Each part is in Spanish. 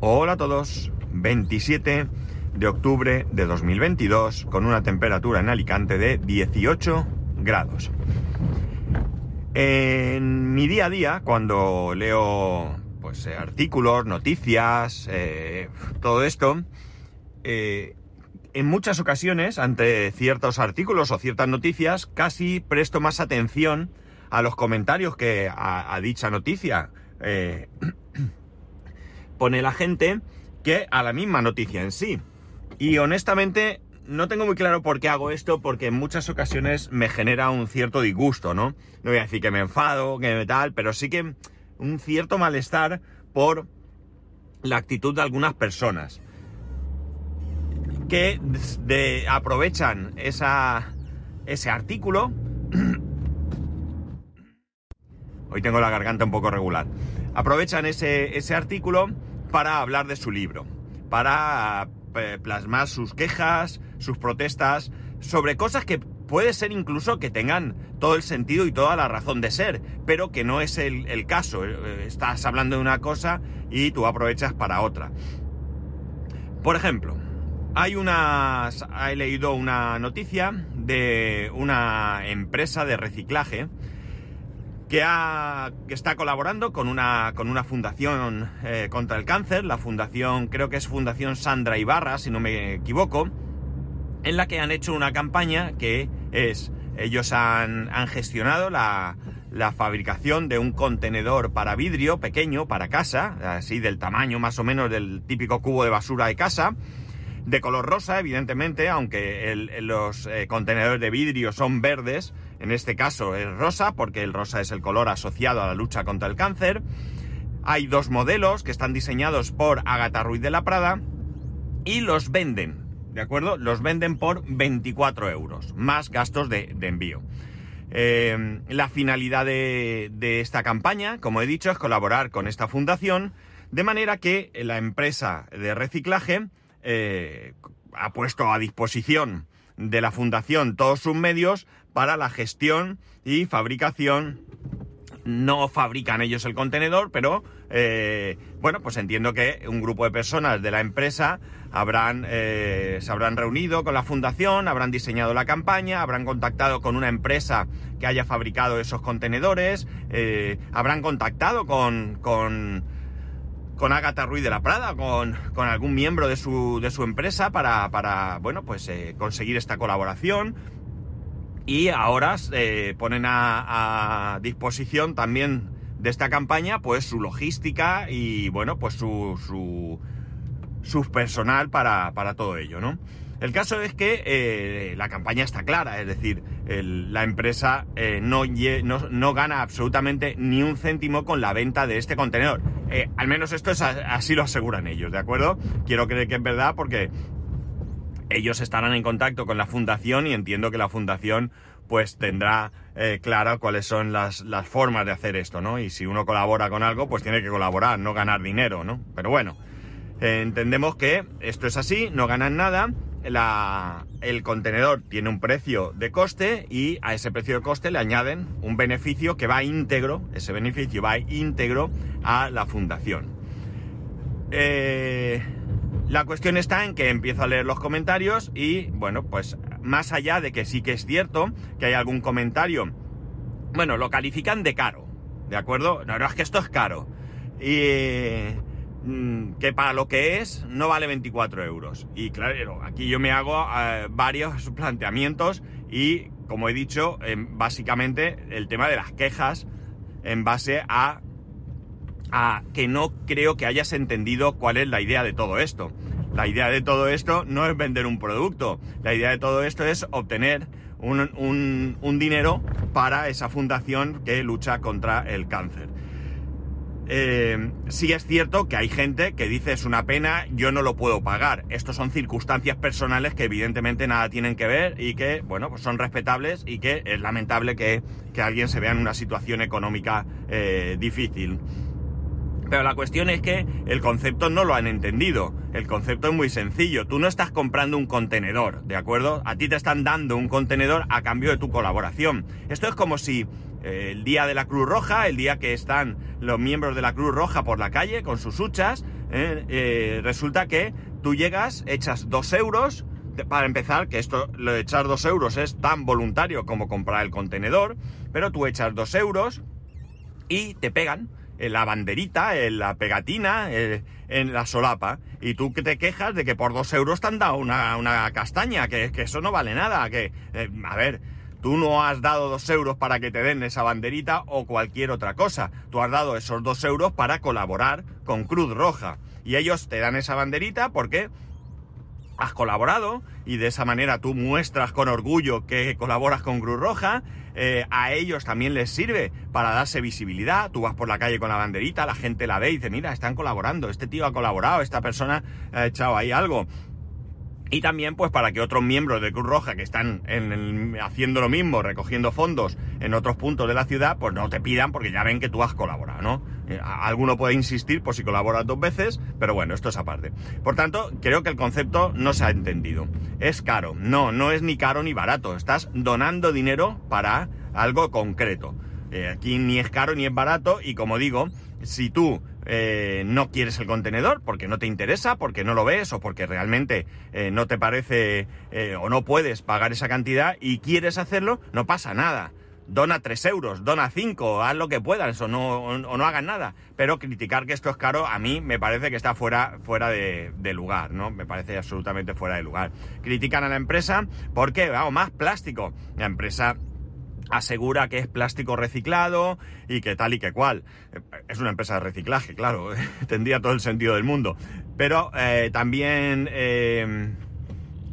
Hola a todos, 27 de octubre de 2022 con una temperatura en Alicante de 18 grados. En mi día a día, cuando leo pues, eh, artículos, noticias, eh, todo esto, eh, en muchas ocasiones, ante ciertos artículos o ciertas noticias, casi presto más atención a los comentarios que a, a dicha noticia pone la gente que a la misma noticia en sí. Y honestamente no tengo muy claro por qué hago esto, porque en muchas ocasiones me genera un cierto disgusto, ¿no? No voy a decir que me enfado, que me tal, pero sí que un cierto malestar por la actitud de algunas personas que aprovechan esa, ese artículo. Hoy tengo la garganta un poco regular. Aprovechan ese, ese artículo para hablar de su libro, para eh, plasmar sus quejas, sus protestas, sobre cosas que puede ser incluso que tengan todo el sentido y toda la razón de ser, pero que no es el, caso. Eh, estás hablando de una cosa y tú aprovechas para otra. Por ejemplo, hay una. He leído una noticia de una empresa de reciclaje que, ha, que está colaborando con una, fundación eh, contra el cáncer, la fundación, creo que es Fundación Sandra Ibarra, si no me equivoco, en la que han hecho una campaña que es, ellos han, gestionado la, la fabricación de un contenedor para vidrio pequeño, para casa, así del tamaño más o menos del típico cubo de basura de casa, de color rosa, evidentemente, aunque los eh, contenedores de vidrio son verdes, en este caso es rosa, porque el rosa es el color asociado a la lucha contra el cáncer. Hay dos modelos que están diseñados por Agatha Ruiz de la Prada y los venden, ¿de acuerdo? Los venden por 24 euros, más gastos de, envío. Eh, la finalidad de, esta campaña, como he dicho, es colaborar con esta fundación, de manera que la empresa de reciclaje eh, ha puesto a disposición de la fundación todos sus medios para la gestión y fabricación. No fabrican ellos el contenedor, pero eh, bueno, pues entiendo que un grupo de personas de la empresa habrán, eh, se habrán reunido con la fundación, habrán diseñado la campaña, habrán contactado con una empresa que haya fabricado esos contenedores, eh, habrán contactado con, con, con Agatha Ruiz de la Prada, con, con algún miembro de su, de su empresa para, para bueno, pues conseguir esta colaboración y ahora eh, ponen a, disposición también de esta campaña pues su logística y bueno pues su, su, personal para, todo ello, ¿no? El caso es que eh, la campaña está clara, es decir, la empresa eh, no, no, gana absolutamente ni un céntimo con la venta de este contenedor. al menos esto es así lo aseguran ellos, ¿de acuerdo? Quiero creer que es verdad porque ellos estarán en contacto con la fundación y entiendo que la fundación pues tendrá eh, cuáles son las, formas de hacer esto, ¿no? Y si uno colabora con algo, pues tiene que colaborar, no ganar dinero, ¿no? Pero bueno, eh, entendemos que esto es así, no ganan nada, el contenedor tiene un precio de coste y a ese precio de coste le añaden un beneficio que va íntegro, ese beneficio va íntegro a la fundación. Eh, la cuestión está en que empiezo a leer los comentarios y, bueno, pues más allá de que sí que es cierto que hay algún comentario, bueno, lo califican de caro, ¿de acuerdo? No, no, es que esto es caro. Que para lo que es no vale 24 euros. Y claro, aquí yo me hago eh, varios planteamientos y, como he dicho, básicamente el tema de las quejas en base a que no creo que hayas entendido cuál es la idea de todo esto. La idea de todo esto no es vender un producto, la idea de todo esto es obtener un, dinero para esa fundación que lucha contra el cáncer. Eh, sí es cierto que hay gente que dice es una pena, yo no lo puedo pagar. Estos son circunstancias personales que evidentemente nada tienen que ver y que, bueno, pues son respetables y que es lamentable que, alguien se vea en una situación económica eh, difícil. Pero la cuestión es que el concepto no lo han entendido. El concepto es muy sencillo. Tú no estás comprando un contenedor, ¿de acuerdo? A ti te están dando un contenedor a cambio de tu colaboración. Esto es como si el día de la Cruz Roja, el día que están los miembros de la Cruz Roja por la calle con sus huchas, ¿eh? Eh, resulta que tú llegas, echas dos euros, para empezar, que esto, lo echar dos euros es tan voluntario como comprar el contenedor, pero tú echas dos euros y te pegan en la banderita, en la pegatina, en la solapa, y tú que te quejas de que por dos euros te han dado una, castaña, que, que, eso no vale nada, que, eh, a ver, tú no has dado dos euros para que te den esa banderita o cualquier otra cosa, tú has dado esos dos euros para colaborar con Cruz Roja, y ellos te dan esa banderita porque has colaborado y de esa manera tú muestras con orgullo que colaboras con Cruz Roja. Eh, a ellos también les sirve para darse visibilidad. Tú vas por la calle con la banderita, la gente la ve y dice, mira, están colaborando, este tío ha colaborado, esta persona ha echado ahí algo. Y también pues para que otros miembros de Cruz Roja que están haciendo lo mismo, recogiendo fondos en otros puntos de la ciudad, pues no te pidan porque ya ven que tú has colaborado, ¿no? Eh, alguno puede insistir por si colaboras dos veces, pero bueno, esto es aparte. Por tanto, creo que el concepto no se ha entendido. Es caro. No, no es ni caro ni barato. Estás donando dinero para algo concreto. Eh, aquí ni es caro ni es barato y como digo, si tú eh, no quieres el contenedor porque no te interesa, porque no lo ves o porque realmente eh, no te parece eh, o no puedes pagar esa cantidad y quieres hacerlo, no pasa nada. Dona 3 euros, dona 5, haz lo que puedas o no, o, no hagas nada. Pero criticar que esto es caro a mí me parece que está fuera, fuera de, de, lugar, ¿no? Me parece absolutamente fuera de lugar. Critican a la empresa porque, vamos, más plástico. La empresa asegura que es plástico reciclado y que tal y que cual. Es una empresa de reciclaje, claro, tendría todo el sentido del mundo. Pero eh, también eh,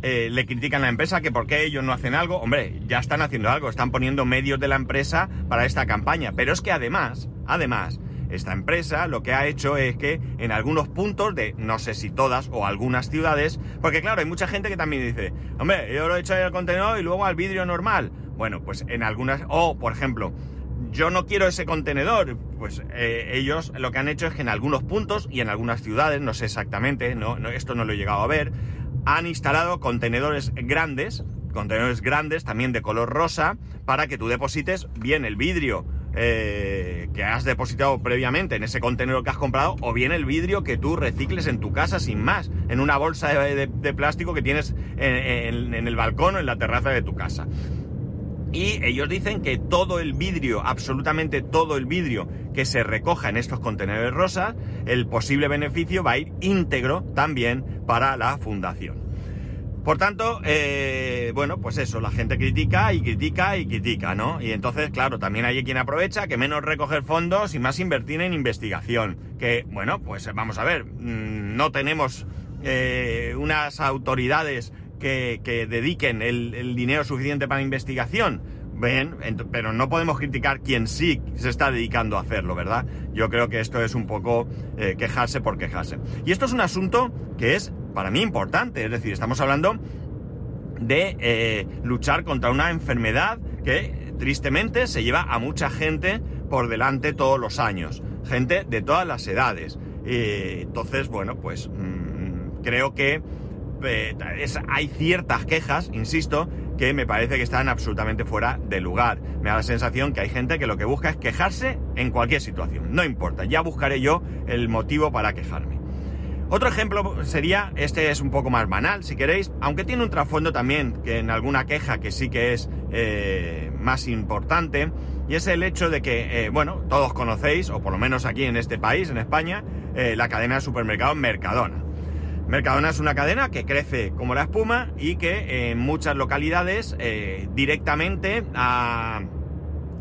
eh, le critican a la empresa que por qué ellos no hacen algo. Hombre, ya están haciendo algo, están poniendo medios de la empresa para esta campaña. Pero es que además, además, esta empresa lo que ha hecho es que en algunos puntos de, no sé si todas o algunas ciudades, porque claro, hay mucha gente que también dice, hombre, yo lo he hecho al contenedor y luego al vidrio normal. Bueno, pues en algunas, o por ejemplo, yo no quiero ese contenedor. Pues eh, ellos lo que han hecho es que en algunos puntos y en algunas ciudades, no sé exactamente, no, esto no lo he llegado a ver, han instalado contenedores grandes, contenedores grandes también de color rosa, para que tú deposites bien el vidrio eh, que has depositado previamente en ese contenedor que has comprado, o bien el vidrio que tú recicles en tu casa sin más, en una bolsa de, plástico que tienes en, en el balcón o en la terraza de tu casa. Y ellos dicen que todo el vidrio, absolutamente todo el vidrio que se recoja en estos contenedores rosas, el posible beneficio va a ir íntegro también para la fundación. Por tanto, eh, bueno, pues eso, la gente critica y critica y critica, ¿no? Y entonces, claro, también hay quien aprovecha que menos recoger fondos y más invertir en investigación. Que, bueno, pues vamos a ver, mm, no tenemos eh, unas autoridades que, dediquen el, dinero suficiente para investigación. Bien, pero no podemos criticar quien sí se está dedicando a hacerlo, ¿verdad? Yo creo que esto es un poco eh, quejarse por quejarse. Y esto es un asunto que es para mí importante, es decir, estamos hablando de eh, luchar contra una enfermedad que tristemente se lleva a mucha gente por delante todos los años, gente de todas las edades. entonces, bueno, pues mm, creo que eh, hay ciertas quejas, insisto, que me parece que están absolutamente fuera de lugar. Me da la sensación que hay gente que lo que busca es quejarse en cualquier situación. No importa, ya buscaré yo el motivo para quejarme. Otro ejemplo sería, este es un poco más banal, si queréis, aunque tiene un trasfondo también, que en alguna queja que sí que es eh, más importante, y es el hecho de que, eh, bueno, todos conocéis, o por lo menos aquí en este país, en España, la cadena de supermercados Mercadona. Mercadona es una cadena que crece como la espuma y que en muchas localidades eh, directamente ha,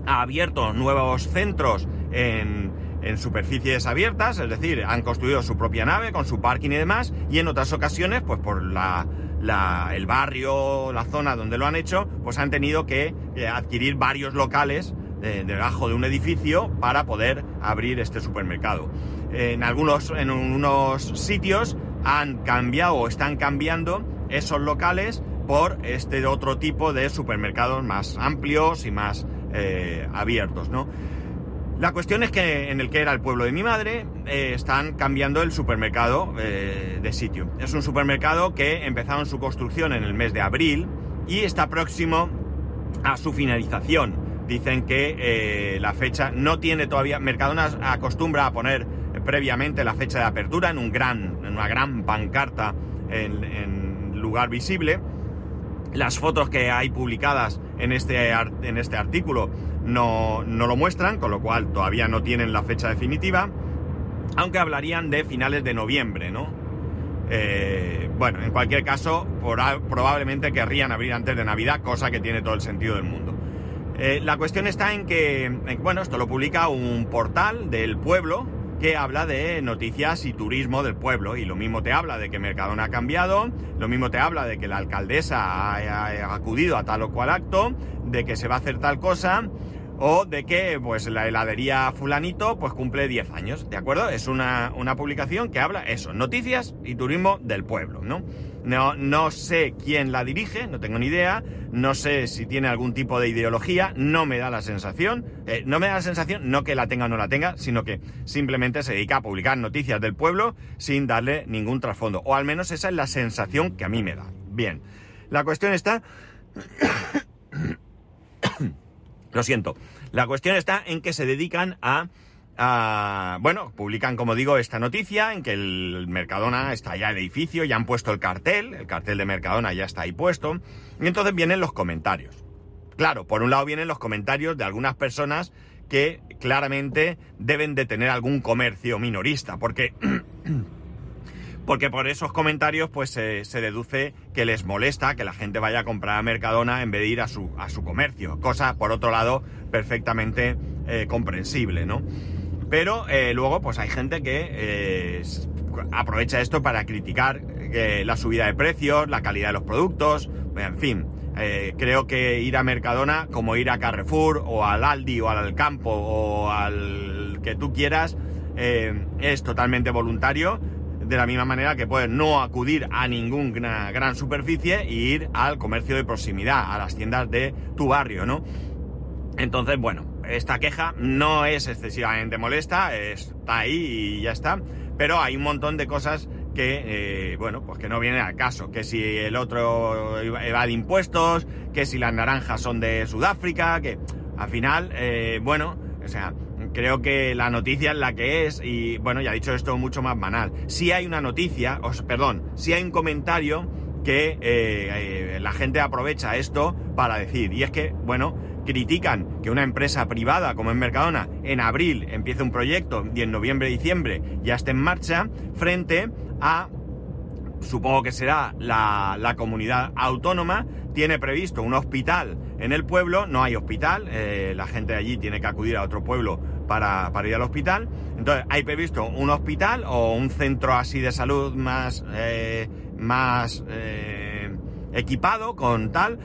abierto nuevos centros en, superficies abiertas, es decir, han construido su propia nave con su parking y demás, y en otras ocasiones, pues por el barrio, la zona donde lo han hecho, pues han tenido que eh, adquirir varios locales eh, debajo de un edificio para poder abrir este supermercado. En algunos, en unos sitios han cambiado o están cambiando esos locales por este otro tipo de supermercados más amplios y más eh, abiertos, ¿no? La cuestión es que en el que era el pueblo de mi madre eh, están cambiando el supermercado eh, de sitio. Es un supermercado que empezaron su construcción en el mes de abril y está próximo a su finalización. Dicen que la fecha no tiene todavía. Mercadona acostumbra a poner previamente la fecha de apertura en, un gran, en una gran pancarta en, lugar visible. Las fotos que hay publicadas en este, en este artículo no, no lo muestran, con lo cual todavía no tienen la fecha definitiva, aunque hablarían de finales de noviembre, ¿no? Eh, bueno, en cualquier caso, probablemente querrían abrir antes de Navidad, cosa que tiene todo el sentido del mundo. Eh, la cuestión está en que, en, bueno, esto lo publica un portal del pueblo, que habla de noticias y turismo del pueblo. Y lo mismo te habla de que Mercadona ha cambiado, lo mismo te habla de que la alcaldesa ha, acudido a tal o cual acto, de que se va a hacer tal cosa, o de que pues la heladería fulanito pues cumple 10 años, ¿de acuerdo? Es una, una publicación que habla eso, noticias y turismo del pueblo, ¿no? No, no sé quién la dirige, no tengo ni idea, no sé si tiene algún tipo de ideología, no me da la sensación, eh, no me da la sensación, no que la tenga o no la tenga, sino que simplemente se dedica a publicar noticias del pueblo sin darle ningún trasfondo, o al menos esa es la sensación que a mí me da. Bien, la cuestión está... Lo siento, la cuestión está en que se dedican a bueno, publican, como digo, esta noticia en que el Mercadona está ya el edificio, ya han puesto el cartel, el cartel de Mercadona ya está ahí puesto, y entonces vienen los comentarios. Claro, por un lado vienen los comentarios de algunas personas que claramente deben de tener algún comercio minorista, porque... porque por esos comentarios pues se deduce que les molesta que la gente vaya a comprar a Mercadona en vez de ir a su, a su comercio, cosa por otro lado perfectamente eh, comprensible, ¿no? Pero eh, luego, pues hay gente que eh, aprovecha esto para criticar eh, la subida de precios, la calidad de los productos, en fin. creo que ir a Mercadona, como ir a Carrefour, o al Aldi, o al Campo, o al que tú quieras, es totalmente voluntario. De la misma manera que puedes no acudir a ninguna gran superficie e ir al comercio de proximidad, a las tiendas de tu barrio, ¿no? Entonces, bueno, esta queja no es excesivamente molesta, está ahí y ya está, pero hay un montón de cosas que, eh, bueno, pues que no vienen al caso, que si el otro evade impuestos, que si las naranjas son de Sudáfrica, que al final, eh, bueno, o sea, creo que la noticia es la que es y, bueno, ya he dicho esto mucho más banal. Si hay una noticia, os, perdón, si hay un comentario que eh, la gente aprovecha esto para decir, y es que, bueno, critican que una empresa privada como en Mercadona en abril empiece un proyecto y en noviembre, diciembre ya esté en marcha, frente a, supongo que será la, comunidad autónoma, tiene previsto un hospital en el pueblo, no hay hospital, eh, la gente de allí tiene que acudir a otro pueblo para, ir al hospital. Entonces, hay previsto un hospital o un centro así de salud más, eh, más eh, equipado con tal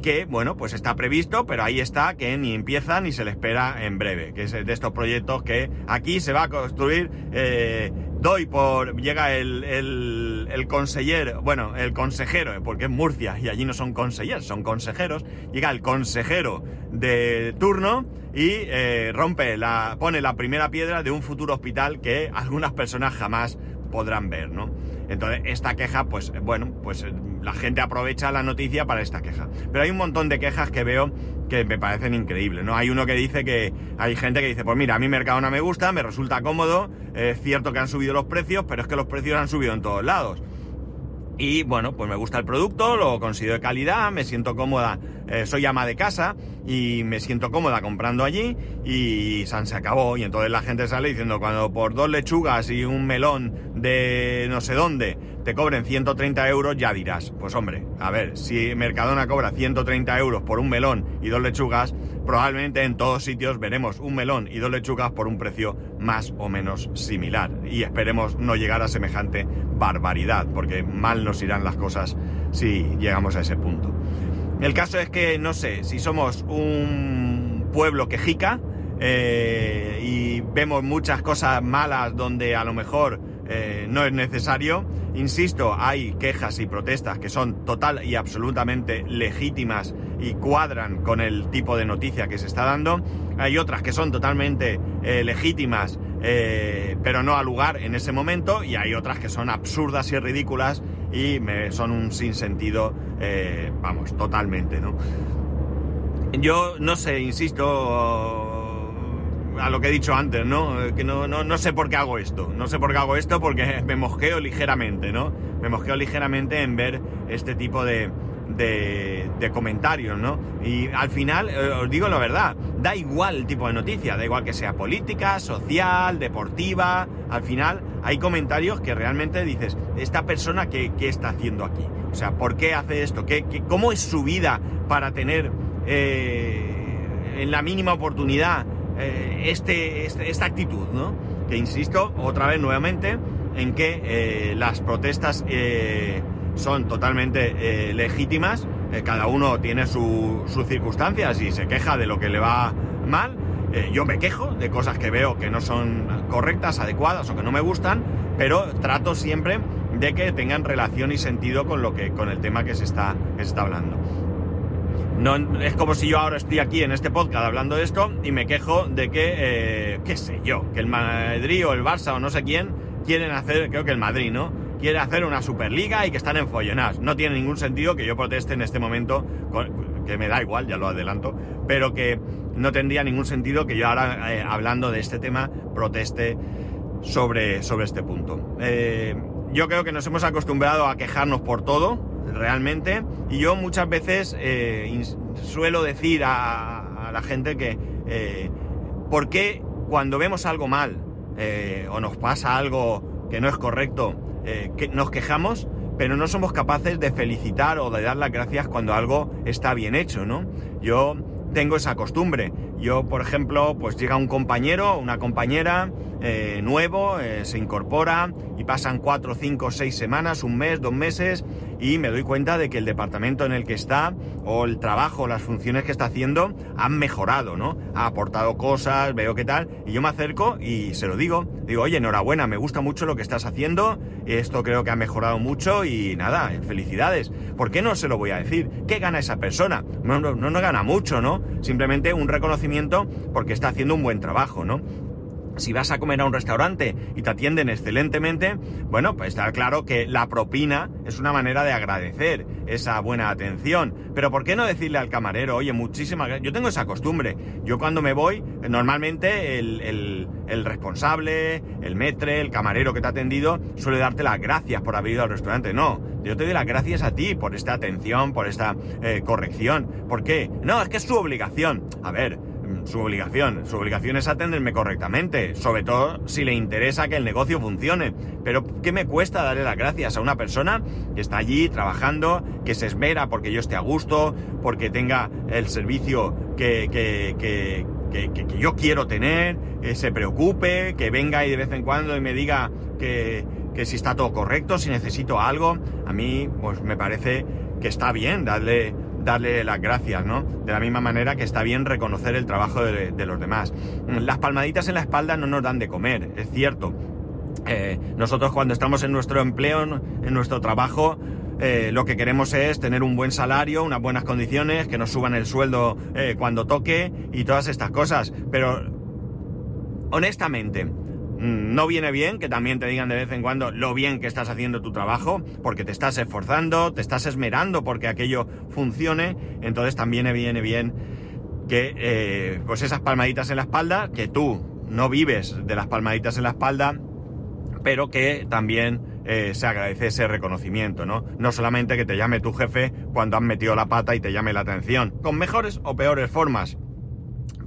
que, bueno, pues está previsto, pero ahí está, que ni empieza ni se le espera en breve, que es de estos proyectos que aquí se va a construir, eh, doy por, llega el, el, el consejero, bueno, el consejero, porque es Murcia y allí no son consejeros, son consejeros, llega el consejero de turno y eh, rompe la, pone la primera piedra de un futuro hospital que algunas personas jamás podrán ver, ¿no? Entonces, esta queja, pues bueno, pues eh, la gente aprovecha la noticia para esta queja. Pero hay un montón de quejas que veo que me parecen increíbles, ¿no? Hay uno que dice que hay gente que dice, pues mira, a mí Mercadona me gusta, me resulta cómodo, es cierto que han subido los precios, pero es que los precios han subido en todos lados. Y bueno, pues me gusta el producto, lo considero de calidad, me siento cómoda, eh, soy ama de casa y me siento cómoda comprando allí y San se acabó. Y entonces la gente sale diciendo cuando por dos lechugas y un melón de no sé dónde te cobren 130 euros, ya dirás, pues hombre, a ver, si Mercadona cobra 130 euros por un melón y dos lechugas, probablemente en todos sitios veremos un melón y dos lechugas por un precio más o menos similar. Y esperemos no llegar a semejante barbaridad, porque mal nos irán las cosas si llegamos a ese punto. El caso es que, no sé, si somos un pueblo quejica eh, y vemos muchas cosas malas donde a lo mejor eh, no es necesario, insisto, hay quejas y protestas que son total y absolutamente legítimas y cuadran con el tipo de noticia que se está dando. Hay otras que son totalmente eh, legítimas, eh, pero no al lugar en ese momento. Y hay otras que son absurdas y ridículas y me, son un sinsentido, eh, vamos, totalmente, ¿no? Yo no sé, insisto, a lo que he dicho antes, ¿no? Eh, que no, no, no, sé por qué hago esto. No sé por qué hago esto porque me mosqueo ligeramente, ¿no? Me mosqueo ligeramente en ver este tipo de, de, comentarios, ¿no? Y al final, eh, os digo la verdad, da igual el tipo de noticia, da igual que sea política, social, deportiva, al final hay comentarios que realmente dices, esta persona, ¿qué, qué está haciendo aquí? O sea, ¿por qué hace esto? ¿Qué, qué cómo es su vida para tener eh, en la mínima oportunidad eh, este, este, esta actitud, ¿no? Que insisto, otra vez nuevamente, en que eh, las protestas eh, son totalmente eh, legítimas, eh, cada uno tiene su- sus circunstancias y se queja de lo que le va mal. Eh, yo me quejo de cosas que veo que no son correctas, adecuadas o que no me gustan, pero trato siempre de que tengan relación y sentido con lo que, con el tema que se está, que se está hablando. No, es como si yo ahora estoy aquí en este podcast hablando de esto y me quejo de que, eh, qué sé yo, que el Madrid o el Barça o no sé quién quieren hacer, creo que el Madrid, ¿no? Quiere hacer una Superliga y que están enfollonados. No tiene ningún sentido que yo proteste en este momento, que me da igual, ya lo adelanto, pero que no tendría ningún sentido que yo ahora, eh, hablando de este tema, proteste sobre, sobre este punto. Eh, yo creo que nos hemos acostumbrado a quejarnos por todo, realmente, y yo muchas veces eh, suelo decir a, la gente que, eh, ¿por qué cuando vemos algo mal eh, o nos pasa algo que no es correcto, que nos quejamos, pero no somos capaces de felicitar o de dar las gracias cuando algo está bien hecho, ¿no? Yo tengo esa costumbre. Yo, por ejemplo, pues llega un compañero, una compañera eh, nuevo, eh, se incorpora y pasan cuatro, cinco, seis semanas, un mes, dos meses y me doy cuenta de que el departamento en el que está o el trabajo, las funciones que está haciendo han mejorado, ¿no? Ha aportado cosas, veo qué tal y yo me acerco y se lo digo. Digo, oye, enhorabuena, me gusta mucho lo que estás haciendo, esto creo que ha mejorado mucho y nada, felicidades. ¿Por qué no se lo voy a decir? ¿Qué gana esa persona? No, no, no, no gana mucho, ¿no? Simplemente un reconocimiento porque está haciendo un buen trabajo, ¿no? Si vas a comer a un restaurante y te atienden excelentemente, bueno, pues está claro que la propina es una manera de agradecer esa buena atención. Pero ¿por qué no decirle al camarero, oye, muchísimas gracias? Yo tengo esa costumbre. Yo cuando me voy, normalmente el, responsable, el metre, el camarero que te ha atendido, suele darte las gracias por haber ido al restaurante. No, yo te doy las gracias a ti por esta atención, por esta eh, corrección. ¿Por qué? No, es que es su obligación. A ver, su obligación. Su obligación es atenderme correctamente, sobre todo si le interesa que el negocio funcione. Pero ¿qué me cuesta darle las gracias a una persona que está allí trabajando, que se esmera porque yo esté a gusto, porque tenga el servicio que, que- que- que yo quiero tener, que se preocupe, que venga y de vez en cuando y me diga que, que si está todo correcto, si necesito algo? A mí, pues me parece que está bien darle darle las gracias, ¿no? De la misma manera que está bien reconocer el trabajo de, los demás. Las palmaditas en la espalda no nos dan de comer, es cierto. Eh, nosotros cuando estamos en nuestro empleo, en nuestro trabajo, eh, lo que queremos es tener un buen salario, unas buenas condiciones, que nos suban el sueldo eh, cuando toque y todas estas cosas. Pero, honestamente, mm, no viene bien que también te digan de vez en cuando lo bien que estás haciendo tu trabajo, porque te estás esforzando, te estás esmerando porque aquello funcione, entonces también viene bien que eh, pues esas palmaditas en la espalda, que tú no vives de las palmaditas en la espalda, pero que también eh, se agradece ese reconocimiento, ¿no? No solamente que te llame tu jefe cuando has metido la pata y te llame la atención, con mejores o peores formas,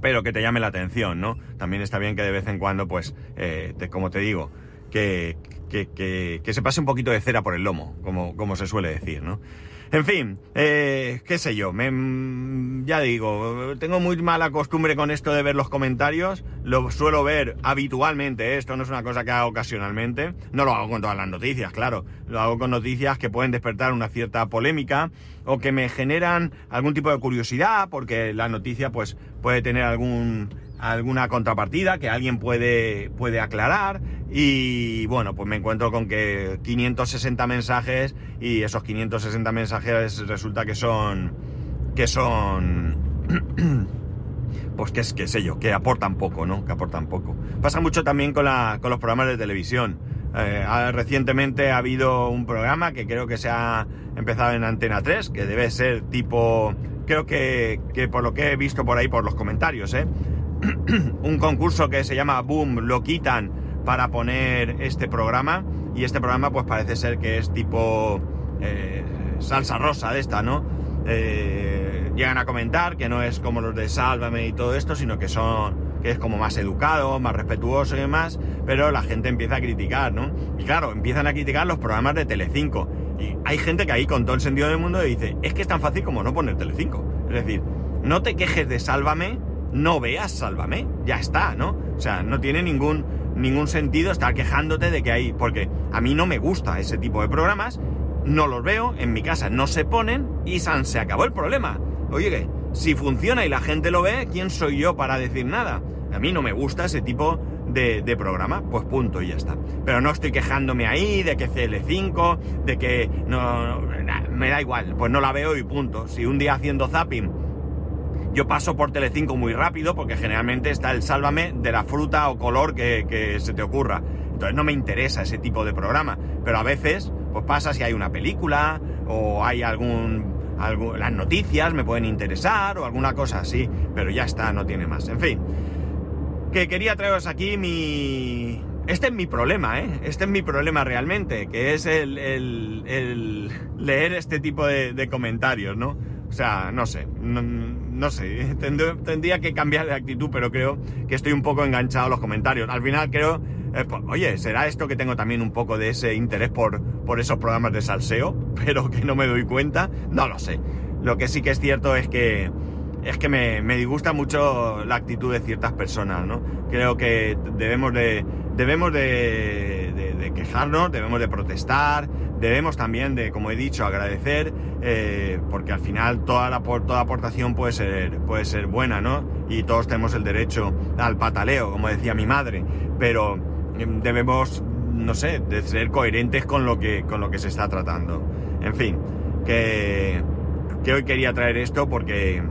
pero que te llame la atención, ¿no? También está bien que de vez en cuando, pues, eh, te- como te digo, que, que, que- que se pase un poquito de cera por el lomo, como, como se suele decir, ¿no? En fin, eh, qué sé yo, me, mm, ya digo, tengo muy mala costumbre con esto de ver los comentarios, lo suelo ver habitualmente, esto no es una cosa que hago ocasionalmente, no lo hago con todas las noticias, claro, lo hago con noticias que pueden despertar una cierta polémica o que me generan algún tipo de curiosidad porque la noticia pues puede tener algún alguna contrapartida que alguien puede, puede aclarar y bueno, pues me encuentro con que 560 mensajes y esos 560 mensajes resulta que son que son pues que es que sé yo, que aportan poco, ¿no? Que aportan poco. Pasa mucho también con, la, con los programas de televisión. Eh, recientemente ha habido un programa que creo que se ha empezado en Antena 3, que debe ser tipo, creo que, que por lo que he visto por ahí, por los comentarios, ¿eh? un concurso que se llama Boom, lo quitan para poner este programa. Y este programa pues parece ser que es tipo eh, salsa rosa de esta, ¿no? Eh, llegan a comentar que no es como los de Sálvame y todo esto, sino que son que es como más educado, más respetuoso y demás, pero la gente empieza a criticar, ¿no? Y claro, empiezan a criticar los programas de Telecinco. Y hay gente que ahí con todo el sentido del mundo dice, es que es tan fácil como no poner Telecinco. Es decir, no te quejes de Sálvame, no veas Sálvame, ya está, ¿no? O sea, no tiene ningún, ningún sentido estar quejándote de que hay, porque a mí no me gusta ese tipo de programas, no los veo, en mi casa no se ponen y san, se acabó el problema. Oye, si funciona y la gente lo ve, ¿quién soy yo para decir nada? A mí no me gusta ese tipo de, programa, pues punto y ya está. Pero no estoy quejándome ahí de que CL5, de que no, me da igual, pues no la veo y punto. Si un día haciendo zapping yo paso por Telecinco muy rápido porque generalmente está el sálvame de la fruta o color que, se te ocurra. Entonces no me interesa ese tipo de programa. Pero a veces, pues pasa si hay una película o hay algún, las noticias me pueden interesar o alguna cosa así. Pero ya está, no tiene más. En fin que quería traeros aquí mi... Este es mi problema, ¿eh? Este es mi problema realmente, que es el, el, leer este tipo de, comentarios, ¿no? O sea, no sé, no, sé, tendría que cambiar de actitud, pero creo que estoy un poco enganchado a los comentarios. Al final creo, eh, pues, oye, ¿será esto que tengo también un poco de ese interés por, por esos programas de salseo, pero que no me doy cuenta? No lo sé. Lo que sí que es cierto es que es que me, disgusta mucho la actitud de ciertas personas, ¿no? Creo que debemos de, debemos de, quejarnos, debemos de protestar, debemos también de, como he dicho, agradecer, eh, porque al final toda, la, toda aportación puede ser, puede ser buena, ¿no? Y todos tenemos el derecho al pataleo, como decía mi madre, pero em, debemos, no sé, de ser coherentes con lo que, con lo que se está tratando. En fin, que, que hoy quería traer esto porque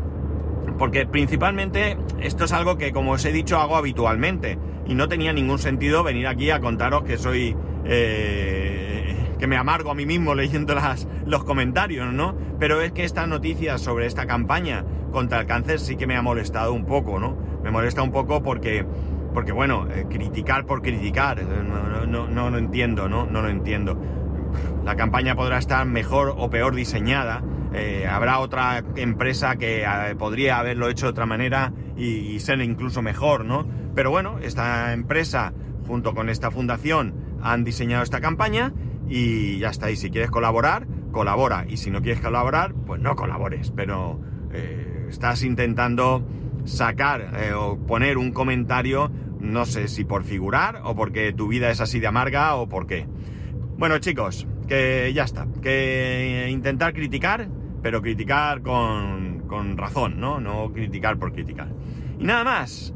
porque principalmente esto es algo que, como os he dicho, hago habitualmente. Y no tenía ningún sentido venir aquí a contaros que soy... Eh, que me amargo a mí mismo leyendo las, los comentarios, ¿no? Pero es que esta noticia sobre esta campaña contra el cáncer sí que me ha molestado un poco, ¿no? Me molesta un poco porque, porque bueno, eh, criticar por criticar, eh, no, no, no, lo entiendo, ¿no? No lo entiendo. La campaña podrá estar mejor o peor diseñada, eh, habrá otra empresa que eh, podría haberlo hecho de otra manera y, ser incluso mejor, ¿no? Pero bueno, esta empresa junto con esta fundación han diseñado esta campaña y ya está. Y si quieres colaborar, colabora. Y si no quieres colaborar, pues no colabores. Pero eh, estás intentando sacar o poner un comentario, no sé si por figurar o porque tu vida es así de amarga o por qué. Bueno chicos, que ya está. Que intentar criticar pero criticar con, con razón, ¿no? No criticar por criticar. Y nada más.